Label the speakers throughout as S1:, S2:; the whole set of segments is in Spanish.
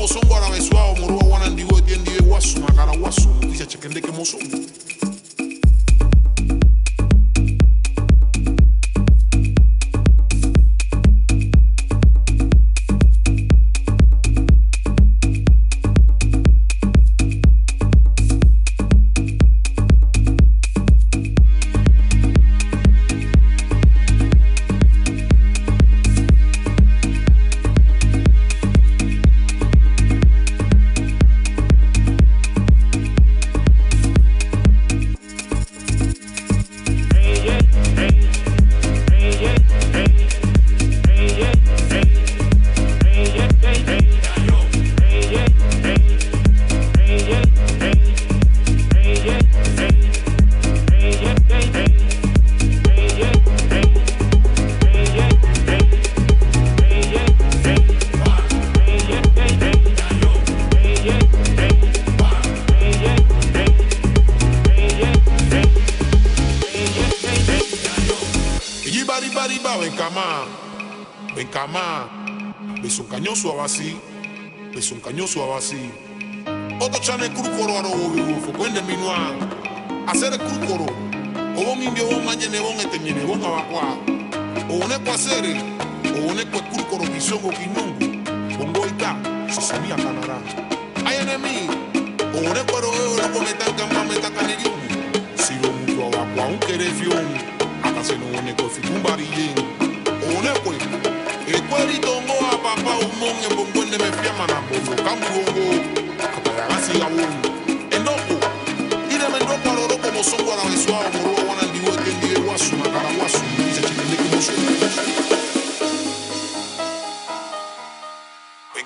S1: mozo, guarabe suave, morúa, guanandigo, etiende, guaso, macara guaso, noticia chequen de que mozo.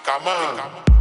S1: Come on.